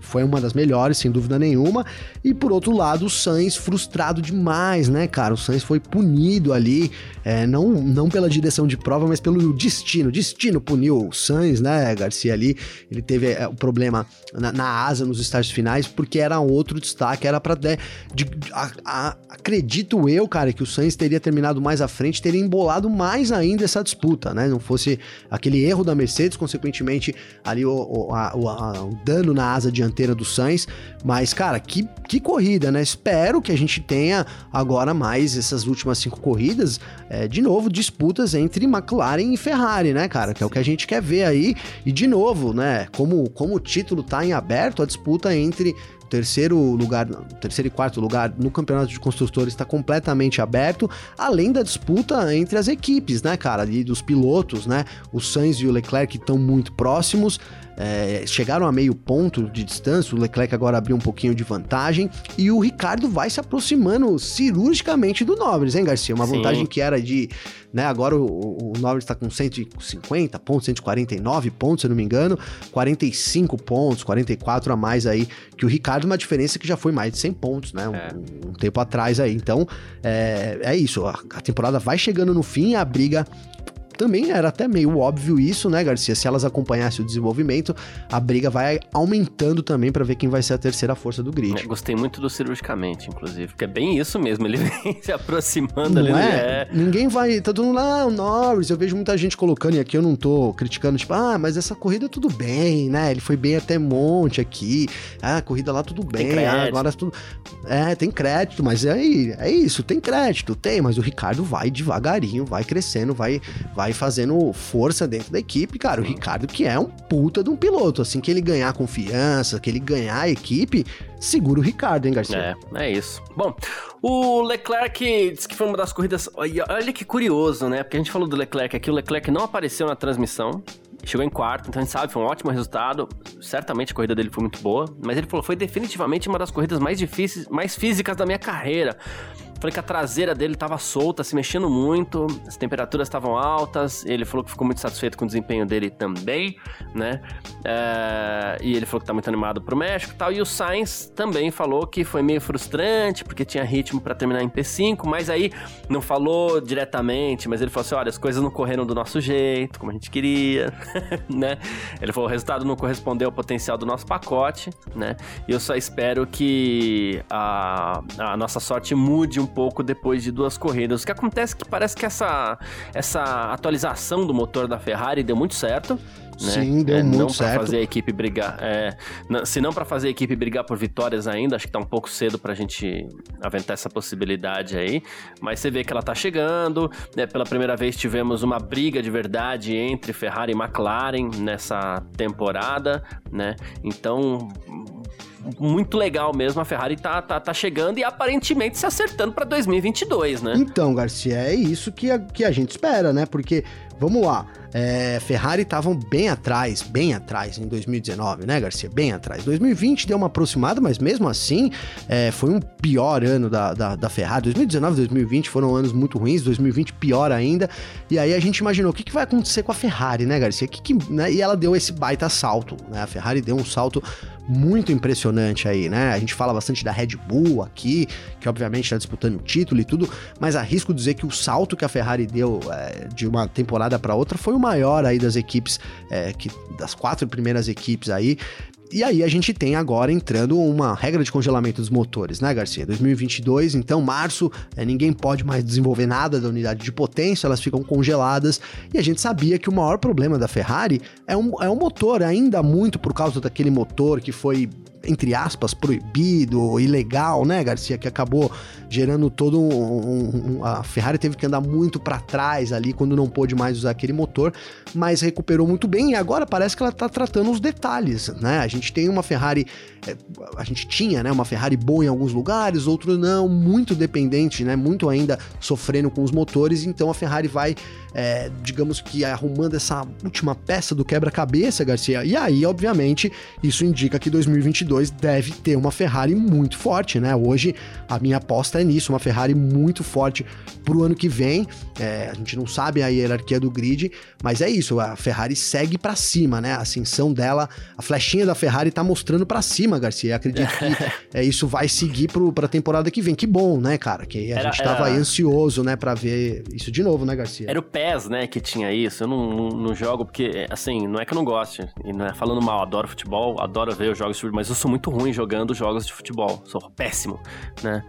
foi uma das melhores, sem dúvida nenhuma. E por outro lado, o Sainz frustrado demais, né, cara? O Sainz foi punido ali, é, não, não pela direção de prova, mas pelo destino. O destino puniu o Sainz, né, Garcia ali. Ele teve é, o problema na, na, asa nos estágios finais, porque era outro destaque, era para de, de, a, a, acredito eu, cara, que o Sainz teria terminado mais à frente, teria embolado mais ainda essa disputa, né? Não fosse aquele erro da Mercedes, consequentemente, ali o, o, a, o, a, o dano na asa dianteira do Sainz. Mas, cara, que, que corrida, né? Espero que a gente tenha agora mais essas últimas cinco corridas, é, de novo, disputas entre McLaren e Ferrari, né, cara? Que é o que a gente quer ver aí. E, de novo, né, como, como o título tá em aberto, a disputa entre terceiro lugar, terceiro e quarto lugar no campeonato de construtores está completamente aberto, além da disputa entre as equipes, né, cara, ali dos pilotos, né? O Sainz e o Leclerc estão muito próximos é, chegaram a meio ponto de distância, o Leclerc agora abriu um pouquinho de vantagem, e o Ricardo vai se aproximando cirurgicamente do Norris, hein, Garcia? Uma Sim. vantagem que era de, né, agora o, o Norris está com 150 pontos, 149 pontos, se eu não me engano, 45 pontos, 44 a mais aí que o Ricardo, uma diferença que já foi mais de 100 pontos, né, um, é. um tempo atrás aí. Então, é, é isso, a, a temporada vai chegando no fim, a briga também era até meio óbvio isso, né, Garcia? Se elas acompanhassem o desenvolvimento, a briga vai aumentando também para ver quem vai ser a terceira força do grid. É, gostei muito do cirurgicamente, inclusive, porque é bem isso mesmo, ele vem se aproximando não ali. É? é? Ninguém vai, tá todo mundo lá, ah, o Norris, eu vejo muita gente colocando, e aqui eu não tô criticando, tipo, ah, mas essa corrida tudo bem, né? Ele foi bem até monte aqui, ah, a corrida lá tudo bem, ah, agora tudo... É, tem crédito, mas aí, é, é isso, tem crédito, tem, mas o Ricardo vai devagarinho, vai crescendo, vai, vai vai fazendo força dentro da equipe, cara. O Ricardo, que é um puta de um piloto. Assim que ele ganhar confiança, que ele ganhar a equipe, segura o Ricardo, hein, Garcia? É, é isso. Bom, o Leclerc disse que foi uma das corridas. Olha que curioso, né? Porque a gente falou do Leclerc aqui, o Leclerc não apareceu na transmissão. Chegou em quarto, então a gente sabe, foi um ótimo resultado. Certamente a corrida dele foi muito boa. Mas ele falou, foi definitivamente uma das corridas mais difíceis, mais físicas da minha carreira. Falei que a traseira dele estava solta, se mexendo muito, as temperaturas estavam altas. Ele falou que ficou muito satisfeito com o desempenho dele também, né? É, e ele falou que tá muito animado pro México e tal. E o Sainz também falou que foi meio frustrante, porque tinha ritmo para terminar em P5, mas aí não falou diretamente, mas ele falou assim: olha, as coisas não correram do nosso jeito, como a gente queria, né? Ele falou: o resultado não correspondeu ao potencial do nosso pacote, né? E eu só espero que a, a nossa sorte mude um pouco depois de duas corridas. O que acontece é que parece que essa, essa atualização do motor da Ferrari deu muito certo. Né? Sim, deu é, muito não certo. Fazer a equipe brigar. É, não, se não para fazer a equipe brigar por vitórias ainda, acho que tá um pouco cedo pra gente aventar essa possibilidade aí. Mas você vê que ela tá chegando. Né? Pela primeira vez tivemos uma briga de verdade entre Ferrari e McLaren nessa temporada, né? Então muito legal mesmo. A Ferrari tá, tá, tá chegando e aparentemente se acertando para 2022, né? Então, Garcia, é isso que a, que a gente espera, né? Porque, vamos lá, é, Ferrari estavam bem atrás, bem atrás em 2019, né, Garcia? Bem atrás. 2020 deu uma aproximada, mas mesmo assim é, foi um pior ano da, da, da, Ferrari. 2019 e 2020 foram anos muito ruins, 2020 pior ainda. E aí a gente imaginou o que, que vai acontecer com a Ferrari, né, Garcia? Que que, né? E ela deu esse baita salto, né? A Ferrari deu um salto muito impressionante aí, né? A gente fala bastante da Red Bull aqui, que obviamente está disputando o título e tudo, mas arrisco dizer que o salto que a Ferrari deu é, de uma temporada para outra foi o maior aí das equipes, é, que, das quatro primeiras equipes aí. E aí a gente tem agora entrando uma regra de congelamento dos motores, né, Garcia? 2022, então março, é, ninguém pode mais desenvolver nada da unidade de potência, elas ficam congeladas. E a gente sabia que o maior problema da Ferrari é um, é um motor, ainda muito por causa daquele motor que foi entre aspas, proibido, ilegal, né, Garcia? Que acabou gerando todo um. um a Ferrari teve que andar muito para trás ali quando não pôde mais usar aquele motor, mas recuperou muito bem e agora parece que ela tá tratando os detalhes, né? A gente tem uma Ferrari. É, a gente tinha, né, uma Ferrari boa em alguns lugares, outro não, muito dependente, né? Muito ainda sofrendo com os motores, então a Ferrari vai, é, digamos que arrumando essa última peça do quebra-cabeça, Garcia. E aí, obviamente, isso indica que 2022 deve ter uma Ferrari muito forte, né? Hoje a minha aposta é nisso, uma Ferrari muito forte pro ano que vem. É, a gente não sabe a hierarquia do grid, mas é isso, a Ferrari segue para cima, né? A ascensão dela, a flechinha da Ferrari tá mostrando para cima, Garcia. Acredito que é, isso vai seguir pro, pra temporada que vem. Que bom, né, cara? Que a era, gente tava era... aí ansioso, né, para ver isso de novo, né, Garcia? Era o PES, né, que tinha isso. Eu não, não, não, jogo porque, assim, não é que eu não goste, e não é falando mal, adoro futebol, adoro ver os jogos de futebol, mas eu sou muito ruim jogando jogos de futebol. Sou péssimo, né?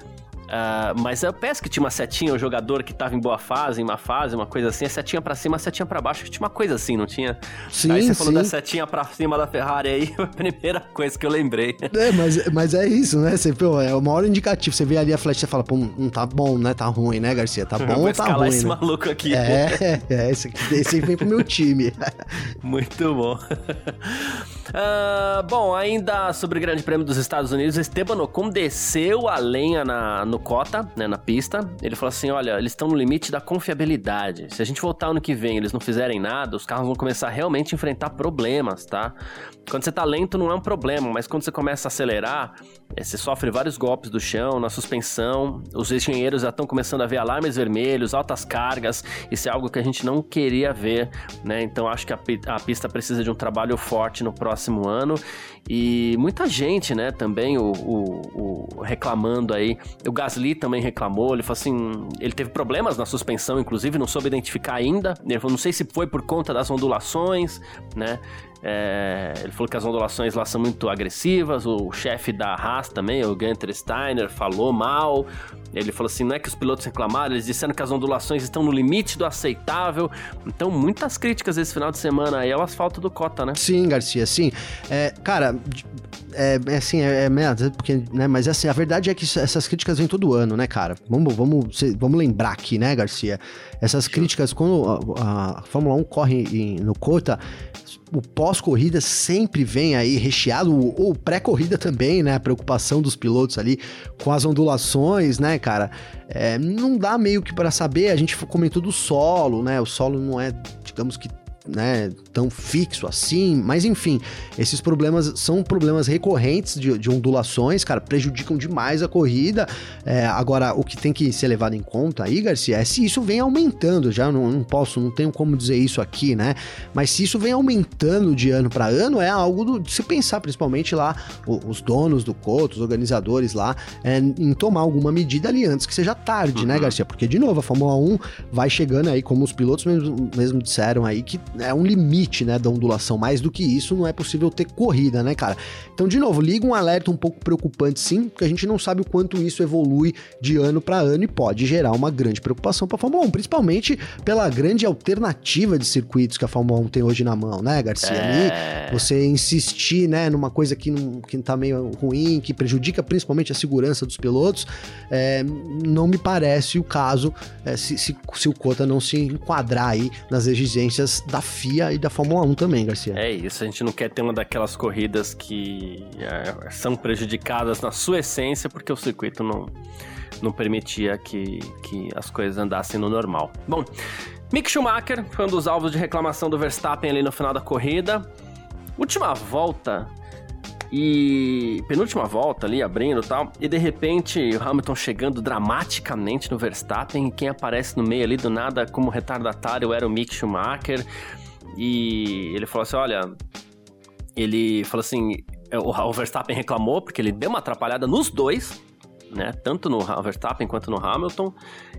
Uh, mas eu peço que tinha uma setinha, o jogador que tava em boa fase, em má fase, uma coisa assim, a setinha pra cima, a setinha pra baixo, tinha uma coisa assim, não tinha? Sim, Aí você sim. falou da setinha pra cima da Ferrari aí, a primeira coisa que eu lembrei. É, mas, mas é isso, né? Você, pô, é o maior indicativo. Você vê ali a flecha e fala, pô, não tá bom, né? Tá ruim, né, Garcia? Tá bom ou tá ruim? esse né? maluco aqui. É, é, esse, esse vem pro meu time. Muito bom. Uh, bom, ainda sobre o Grande Prêmio dos Estados Unidos, Esteban Ocon desceu a lenha na, no cota, né, na pista. Ele falou assim: olha, eles estão no limite da confiabilidade. Se a gente voltar ano que vem eles não fizerem nada, os carros vão começar realmente a enfrentar problemas, tá? Quando você tá lento não é um problema, mas quando você começa a acelerar, é, você sofre vários golpes do chão, na suspensão. Os engenheiros já estão começando a ver alarmes vermelhos, altas cargas. Isso é algo que a gente não queria ver, né? Então acho que a, a pista precisa de um trabalho forte no próximo ano. E muita gente, né, também o, o, o reclamando aí. O Gasly também reclamou. Ele falou assim: ele teve problemas na suspensão, inclusive, não soube identificar ainda. Ele falou: não sei se foi por conta das ondulações, né? É, ele falou que as ondulações lá são muito agressivas. O chefe da Haas também, o Gunter Steiner, falou mal. Ele falou assim: não é que os pilotos reclamaram, eles disseram que as ondulações estão no limite do aceitável. Então, muitas críticas esse final de semana aí ao asfalto do Cota, né? Sim, Garcia, sim. É, cara, é, é assim, é, é merda, porque, né, mas assim, a verdade é que essas críticas vêm todo ano, né, cara? Vamos, vamos, vamos lembrar aqui, né, Garcia? Essas críticas, quando a, a Fórmula 1 corre em, no Cota, o pós-corrida sempre vem aí recheado, ou pré-corrida também, né? A preocupação dos pilotos ali com as ondulações, né, cara? É, não dá meio que para saber, a gente comentou do solo, né? O solo não é, digamos que né, tão fixo assim, mas enfim, esses problemas são problemas recorrentes de, de ondulações, cara, prejudicam demais a corrida. É, agora, o que tem que ser levado em conta aí, Garcia, é se isso vem aumentando, já não, não posso, não tenho como dizer isso aqui, né, mas se isso vem aumentando de ano para ano, é algo do, de se pensar, principalmente lá, os donos do Coto, os organizadores lá, é, em tomar alguma medida ali antes que seja tarde, né, uhum. né, Garcia? Porque, de novo, a Fórmula 1 vai chegando aí, como os pilotos mesmo, mesmo disseram aí, que é um limite, né, da ondulação. Mais do que isso, não é possível ter corrida, né, cara? Então, de novo, liga um alerta um pouco preocupante, sim, porque a gente não sabe o quanto isso evolui de ano para ano e pode gerar uma grande preocupação para a Fórmula 1, principalmente pela grande alternativa de circuitos que a Fórmula 1 tem hoje na mão, né, Garcia? É... Ali, você insistir, né, numa coisa que não, que tá meio ruim, que prejudica principalmente a segurança dos pilotos, é, não me parece o caso é, se, se, se o Cota não se enquadrar aí nas exigências da FIA e da Fórmula 1 também, Garcia. É isso, a gente não quer ter uma daquelas corridas que é, são prejudicadas na sua essência porque o circuito não, não permitia que, que as coisas andassem no normal. Bom, Mick Schumacher foi um dos alvos de reclamação do Verstappen ali no final da corrida. Última volta e penúltima volta ali, abrindo e tal, e de repente o Hamilton chegando dramaticamente no Verstappen, e quem aparece no meio ali do nada como retardatário era o Mick Schumacher, e ele falou assim, olha, ele falou assim, o Verstappen reclamou porque ele deu uma atrapalhada nos dois, né? Tanto no Verstappen quanto no Hamilton.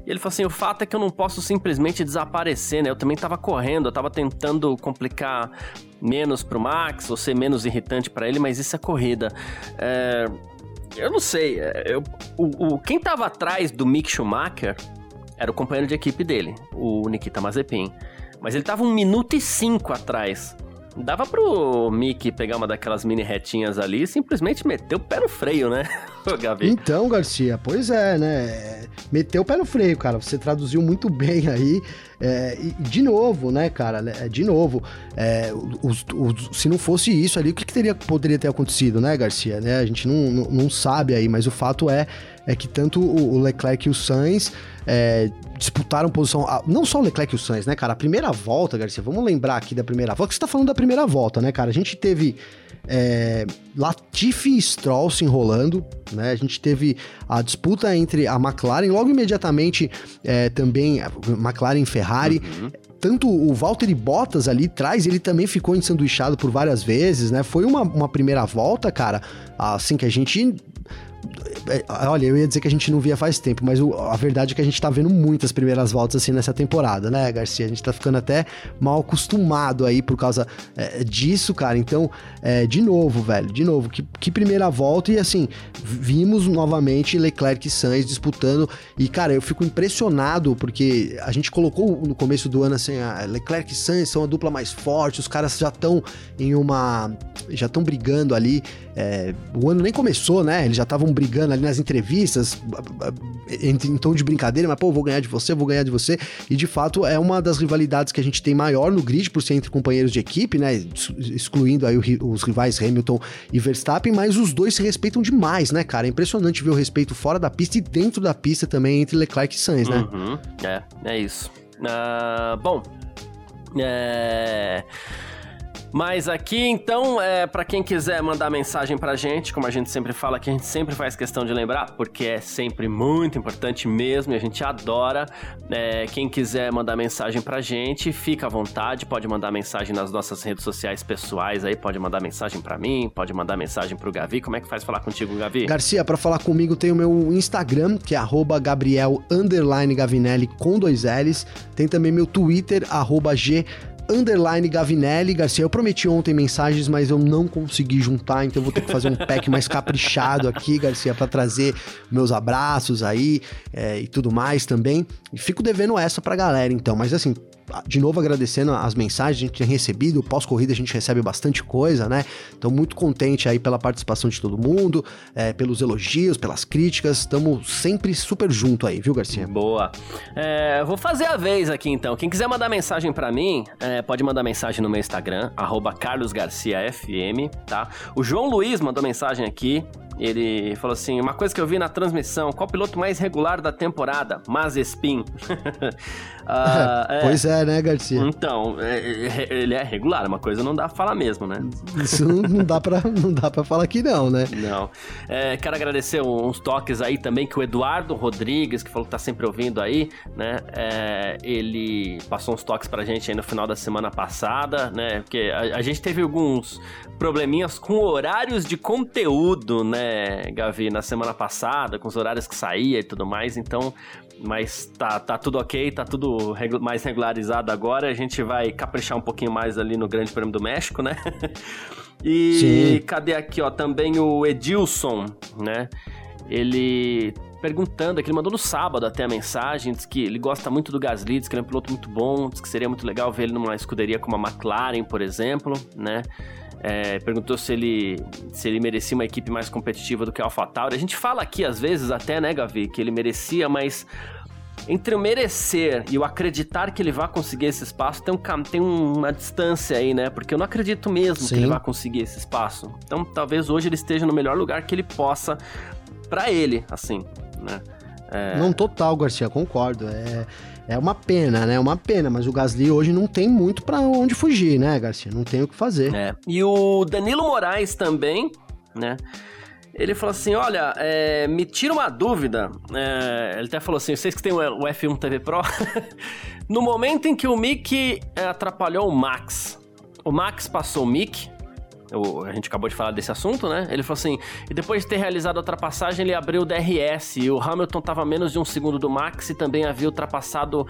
E ele falou assim: o fato é que eu não posso simplesmente desaparecer, né? Eu também tava correndo, eu tava tentando complicar menos pro Max, ou ser menos irritante para ele, mas isso é corrida. É, eu não sei. É, eu, o, o, quem tava atrás do Mick Schumacher era o companheiro de equipe dele, o Nikita Mazepin. Mas ele tava um minuto e cinco atrás. Dava pro Mickey pegar uma daquelas mini retinhas ali e simplesmente meter o pé no freio, né, Gavi? Então, Garcia, pois é, né? Meteu o pé no freio, cara. Você traduziu muito bem aí. É, e de novo, né, cara? Né, de novo, é, os, os, se não fosse isso ali, o que, que teria, poderia ter acontecido, né, Garcia? Né? A gente não, não, não sabe aí, mas o fato é, é que tanto o Leclerc e o Sainz é, disputaram posição. Não só o Leclerc e o Sainz, né, cara? A primeira volta, Garcia, vamos lembrar aqui da primeira volta, que você tá falando da primeira volta, né, cara? A gente teve é, Latifi e Stroll se enrolando, né? A gente teve a disputa entre a McLaren, logo imediatamente é, também a McLaren e Ferrari. Uhum tanto o Valtteri Bottas ali atrás, ele também ficou ensanduichado por várias vezes, né? Foi uma, uma primeira volta, cara, assim, que a gente olha, eu ia dizer que a gente não via faz tempo, mas a verdade é que a gente tá vendo muitas primeiras voltas assim nessa temporada, né, Garcia? A gente tá ficando até mal acostumado aí por causa é, disso, cara. Então, é, de novo, velho, de novo, que, que, primeira volta e assim, vimos novamente Leclerc e Sainz disputando. E, cara, eu fico impressionado porque a gente colocou no começo do ano assim, Leclerc e Sainz são a dupla mais forte, os caras já estão em uma. já estão brigando ali. É, o ano nem começou, né? Eles já estavam brigando ali nas entrevistas, em, tom de brincadeira, mas pô, vou ganhar de você, vou ganhar de você. E de fato é uma das rivalidades que a gente tem maior no grid, por ser entre companheiros de equipe, né? Excluindo aí os rivais Hamilton e Verstappen, mas os dois se respeitam demais, né, cara? É impressionante ver o respeito fora da pista e dentro da pista também entre Leclerc e Sainz, né? Uhum. É, é isso. Uh, bom, é. Mas aqui, então, é, para quem quiser mandar mensagem pra gente, como a gente sempre fala, que a gente sempre faz questão de lembrar, porque é sempre muito importante mesmo e a gente adora. É, quem quiser mandar mensagem pra gente, fica à vontade, pode mandar mensagem nas nossas redes sociais pessoais aí, pode mandar mensagem para mim, pode mandar mensagem pro Gavi. Como é que faz falar contigo, Gavi? Garcia, para falar comigo tem o meu Instagram, que é Gabriel Gavinelli com dois L's. Tem também meu Twitter, G underline Gavinelli. Garcia, eu prometi ontem mensagens, mas eu não consegui juntar, então vou ter que fazer um pack mais caprichado aqui, Garcia, para trazer meus abraços aí é, e tudo mais também. E fico devendo essa pra galera, então. Mas assim, de novo agradecendo as mensagens que a gente tem recebido, pós-corrida a gente recebe bastante coisa, né? Então muito contente aí pela participação de todo mundo, é, pelos elogios, pelas críticas, estamos sempre super junto aí, viu Garcia? Boa. É, vou fazer a vez aqui então, quem quiser mandar mensagem para mim, é, pode mandar mensagem no meu Instagram, carlosgarciafm, tá? O João Luiz mandou mensagem aqui, ele falou assim: uma coisa que eu vi na transmissão, qual piloto mais regular da temporada? Mazespin. uh, é. Pois é, né, Garcia? Então, é, é, ele é regular, uma coisa não dá pra falar mesmo, né? Isso não dá pra, não dá pra falar que não, né? Não. É, quero agradecer uns toques aí também que o Eduardo Rodrigues, que falou que tá sempre ouvindo aí, né? É, ele passou uns toques pra gente aí no final da semana passada, né? Porque a, a gente teve alguns probleminhas com horários de conteúdo, né? Né, Gavi, na semana passada, com os horários que saía e tudo mais, então, mas tá, tá tudo ok, tá tudo regu mais regularizado agora, a gente vai caprichar um pouquinho mais ali no Grande Prêmio do México, né? e Sim. cadê aqui, ó, também o Edilson, né? Ele perguntando aqui, ele mandou no sábado até a mensagem, diz que ele gosta muito do Gasly, diz que ele é um piloto muito bom, diz que seria muito legal ver ele numa escuderia como a McLaren, por exemplo, né? É, perguntou se ele, se ele merecia uma equipe mais competitiva do que a AlphaTauri. A gente fala aqui às vezes até, né, Gavi, que ele merecia, mas entre o merecer e o acreditar que ele vai conseguir esse espaço, tem, um, tem uma distância aí, né? Porque eu não acredito mesmo Sim. que ele vai conseguir esse espaço. Então, talvez hoje ele esteja no melhor lugar que ele possa para ele, assim né? É... Não total, Garcia, concordo. É, é uma pena, né? É uma pena, mas o Gasly hoje não tem muito para onde fugir, né, Garcia? Não tem o que fazer. É. E o Danilo Moraes também, né? Ele falou assim: olha, é, me tira uma dúvida. É, ele até falou assim: vocês que tem o F1 TV Pro, no momento em que o Mick é, atrapalhou o Max, o Max passou o Mick o, a gente acabou de falar desse assunto, né? Ele falou assim: e depois de ter realizado a ultrapassagem, ele abriu o DRS. E o Hamilton estava menos de um segundo do Max e também havia ultrapassado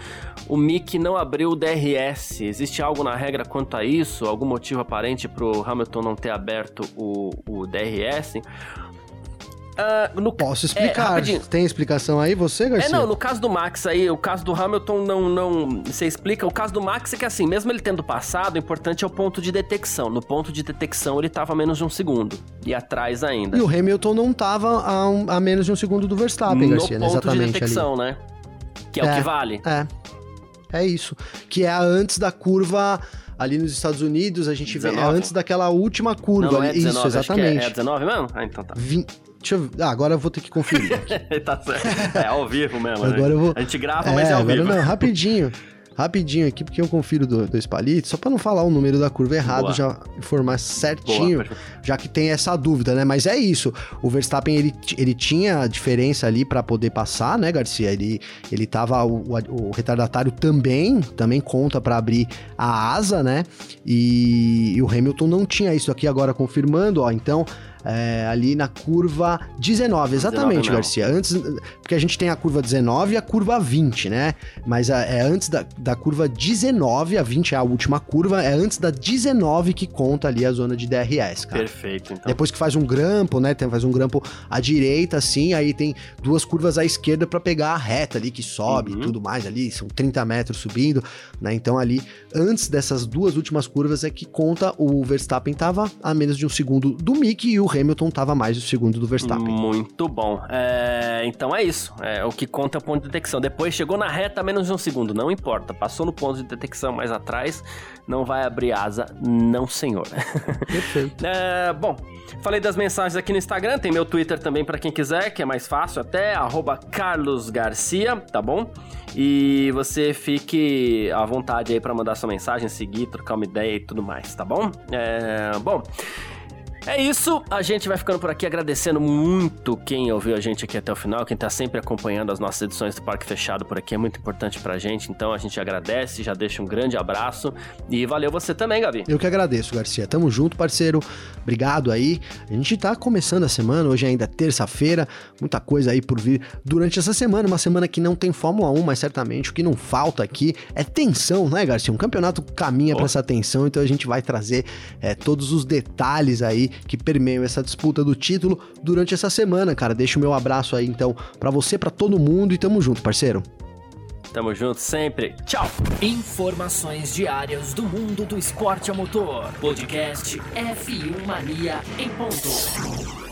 o Mick não abriu o DRS. Existe algo na regra quanto a isso? Algum motivo aparente para o Hamilton não ter aberto o, o DRS? Uh, no... Posso é, explicar. É, Tem explicação aí, você, Garcia? É, não, no caso do Max aí, o caso do Hamilton não, não... Você explica. O caso do Max é que assim, mesmo ele tendo passado, o importante é o ponto de detecção. No ponto de detecção, ele tava a menos de um segundo. E atrás ainda. E o Hamilton não tava a, um, a menos de um segundo do Verstappen, no Garcia, ponto Exatamente de detecção, ali. né? Que é, é o que vale. É. É isso. Que é antes da curva ali nos Estados Unidos, a gente 19? vê é antes daquela última curva. Não, não é 19, isso, exatamente. É, é 19 mesmo? Ah, então tá. Deixa eu... Ah, agora eu vou ter que conferir. tá certo. É ao vivo mesmo, né? Agora eu vou... A gente grava, é, mas é ao vivo. Não, rapidinho. rapidinho aqui, porque eu confiro do, dois palitos, só para não falar o número da curva errado, Boa. já informar certinho, Boa, já que tem essa dúvida, né? Mas é isso. O Verstappen, ele, ele tinha diferença ali para poder passar, né, Garcia? Ele, ele tava. O, o retardatário também, também conta para abrir a asa, né? E, e o Hamilton não tinha isso aqui agora confirmando, ó. Então é, ali na curva 19, exatamente, 19 Garcia. Antes, porque a gente tem a curva 19 e a curva 20, né? Mas é, é antes da, da curva 19, a 20 é a última curva, é antes da 19 que conta ali a zona de DRS, cara. Perfeito, então. Depois que faz um grampo, né? Tem, faz um grampo à direita, assim, aí tem duas curvas à esquerda para pegar a reta ali que sobe uhum. e tudo mais ali, são 30 metros subindo, né? Então ali, antes dessas duas últimas curvas é que conta o Verstappen tava a menos de um segundo do Mick e o Hamilton estava mais o segundo do Verstappen. Muito bom. É, então é isso. É, o que conta é o ponto de detecção. Depois chegou na reta menos de um segundo, não importa. Passou no ponto de detecção mais atrás, não vai abrir asa, não senhor. Perfeito. é, bom, falei das mensagens aqui no Instagram, tem meu Twitter também para quem quiser, que é mais fácil até, @carlosgarcia, tá bom? E você fique à vontade aí para mandar sua mensagem, seguir, trocar uma ideia e tudo mais, tá bom? É, bom, é isso, a gente vai ficando por aqui agradecendo muito quem ouviu a gente aqui até o final, quem tá sempre acompanhando as nossas edições do Parque Fechado por aqui, é muito importante pra gente, então a gente agradece, já deixa um grande abraço e valeu você também, Gabi. Eu que agradeço, Garcia. Tamo junto, parceiro. Obrigado aí. A gente tá começando a semana, hoje é ainda terça-feira, muita coisa aí por vir durante essa semana, uma semana que não tem Fórmula 1, mas certamente o que não falta aqui é tensão, né, Garcia? Um campeonato caminha oh. para essa tensão, então a gente vai trazer é, todos os detalhes aí que permeiam essa disputa do título durante essa semana, cara. Deixa o meu abraço aí então para você, para todo mundo e tamo junto, parceiro. Tamo junto sempre. Tchau. Informações diárias do mundo do esporte a motor. Podcast F1 Mania em ponto.